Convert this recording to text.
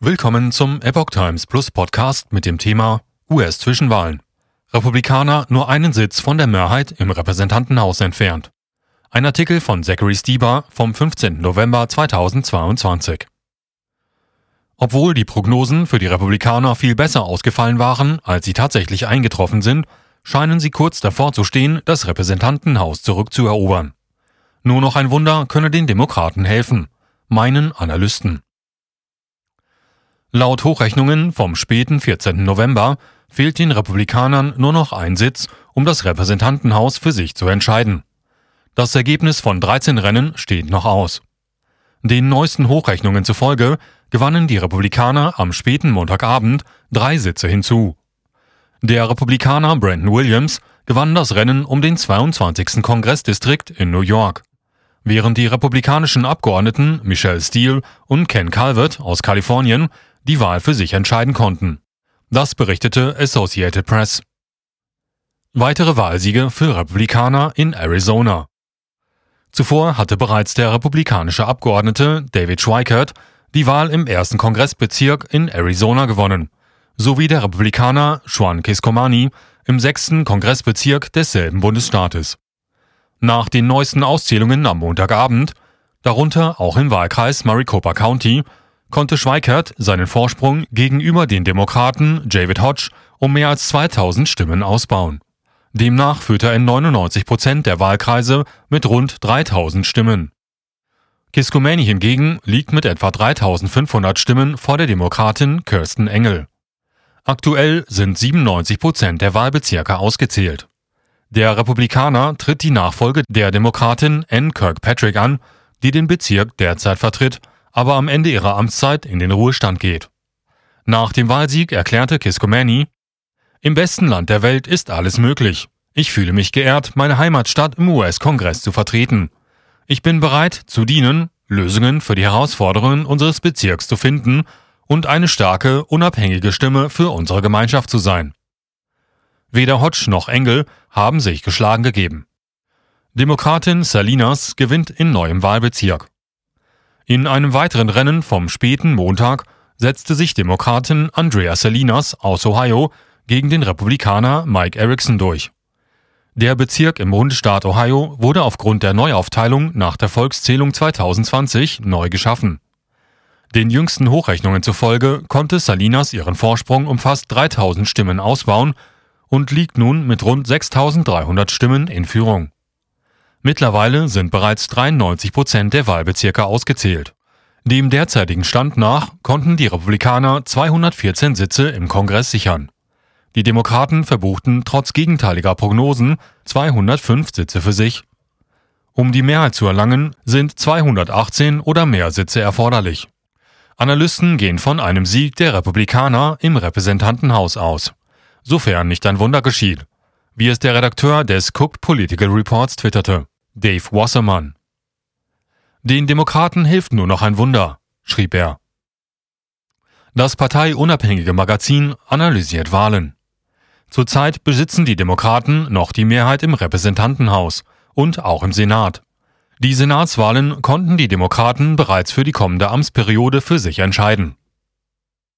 Willkommen zum Epoch Times Plus Podcast mit dem Thema US-Zwischenwahlen. Republikaner nur einen Sitz von der Mehrheit im Repräsentantenhaus entfernt. Ein Artikel von Zachary Stieber vom 15. November 2022. Obwohl die Prognosen für die Republikaner viel besser ausgefallen waren, als sie tatsächlich eingetroffen sind, scheinen sie kurz davor zu stehen, das Repräsentantenhaus zurückzuerobern. Nur noch ein Wunder könne den Demokraten helfen, meinen Analysten. Laut Hochrechnungen vom späten 14. November fehlt den Republikanern nur noch ein Sitz, um das Repräsentantenhaus für sich zu entscheiden. Das Ergebnis von 13 Rennen steht noch aus. Den neuesten Hochrechnungen zufolge gewannen die Republikaner am späten Montagabend drei Sitze hinzu. Der Republikaner Brandon Williams gewann das Rennen um den 22. Kongressdistrikt in New York. Während die republikanischen Abgeordneten Michelle Steele und Ken Calvert aus Kalifornien die Wahl für sich entscheiden konnten. Das berichtete Associated Press. Weitere Wahlsiege für Republikaner in Arizona. Zuvor hatte bereits der republikanische Abgeordnete David Schweikert die Wahl im ersten Kongressbezirk in Arizona gewonnen, sowie der Republikaner Juan Kiskomani im sechsten Kongressbezirk desselben Bundesstaates. Nach den neuesten Auszählungen am Montagabend, darunter auch im Wahlkreis Maricopa County, konnte Schweikert seinen Vorsprung gegenüber den Demokraten David Hodge um mehr als 2000 Stimmen ausbauen. Demnach führte er in 99 Prozent der Wahlkreise mit rund 3000 Stimmen. Kiskumeni hingegen liegt mit etwa 3500 Stimmen vor der Demokratin Kirsten Engel. Aktuell sind 97 Prozent der Wahlbezirke ausgezählt. Der Republikaner tritt die Nachfolge der Demokratin Ann Kirkpatrick an, die den Bezirk derzeit vertritt aber am Ende ihrer Amtszeit in den Ruhestand geht. Nach dem Wahlsieg erklärte Kiskomani, im besten Land der Welt ist alles möglich. Ich fühle mich geehrt, meine Heimatstadt im US-Kongress zu vertreten. Ich bin bereit zu dienen, Lösungen für die Herausforderungen unseres Bezirks zu finden und eine starke, unabhängige Stimme für unsere Gemeinschaft zu sein. Weder Hodge noch Engel haben sich geschlagen gegeben. Demokratin Salinas gewinnt in neuem Wahlbezirk. In einem weiteren Rennen vom späten Montag setzte sich Demokratin Andrea Salinas aus Ohio gegen den Republikaner Mike Erickson durch. Der Bezirk im Bundesstaat Ohio wurde aufgrund der Neuaufteilung nach der Volkszählung 2020 neu geschaffen. Den jüngsten Hochrechnungen zufolge konnte Salinas ihren Vorsprung um fast 3000 Stimmen ausbauen und liegt nun mit rund 6300 Stimmen in Führung. Mittlerweile sind bereits 93 Prozent der Wahlbezirke ausgezählt. Dem derzeitigen Stand nach konnten die Republikaner 214 Sitze im Kongress sichern. Die Demokraten verbuchten trotz gegenteiliger Prognosen 205 Sitze für sich. Um die Mehrheit zu erlangen, sind 218 oder mehr Sitze erforderlich. Analysten gehen von einem Sieg der Republikaner im Repräsentantenhaus aus, sofern nicht ein Wunder geschieht wie es der Redakteur des Cooked Political Reports twitterte, Dave Wasserman. Den Demokraten hilft nur noch ein Wunder, schrieb er. Das parteiunabhängige Magazin analysiert Wahlen. Zurzeit besitzen die Demokraten noch die Mehrheit im Repräsentantenhaus und auch im Senat. Die Senatswahlen konnten die Demokraten bereits für die kommende Amtsperiode für sich entscheiden.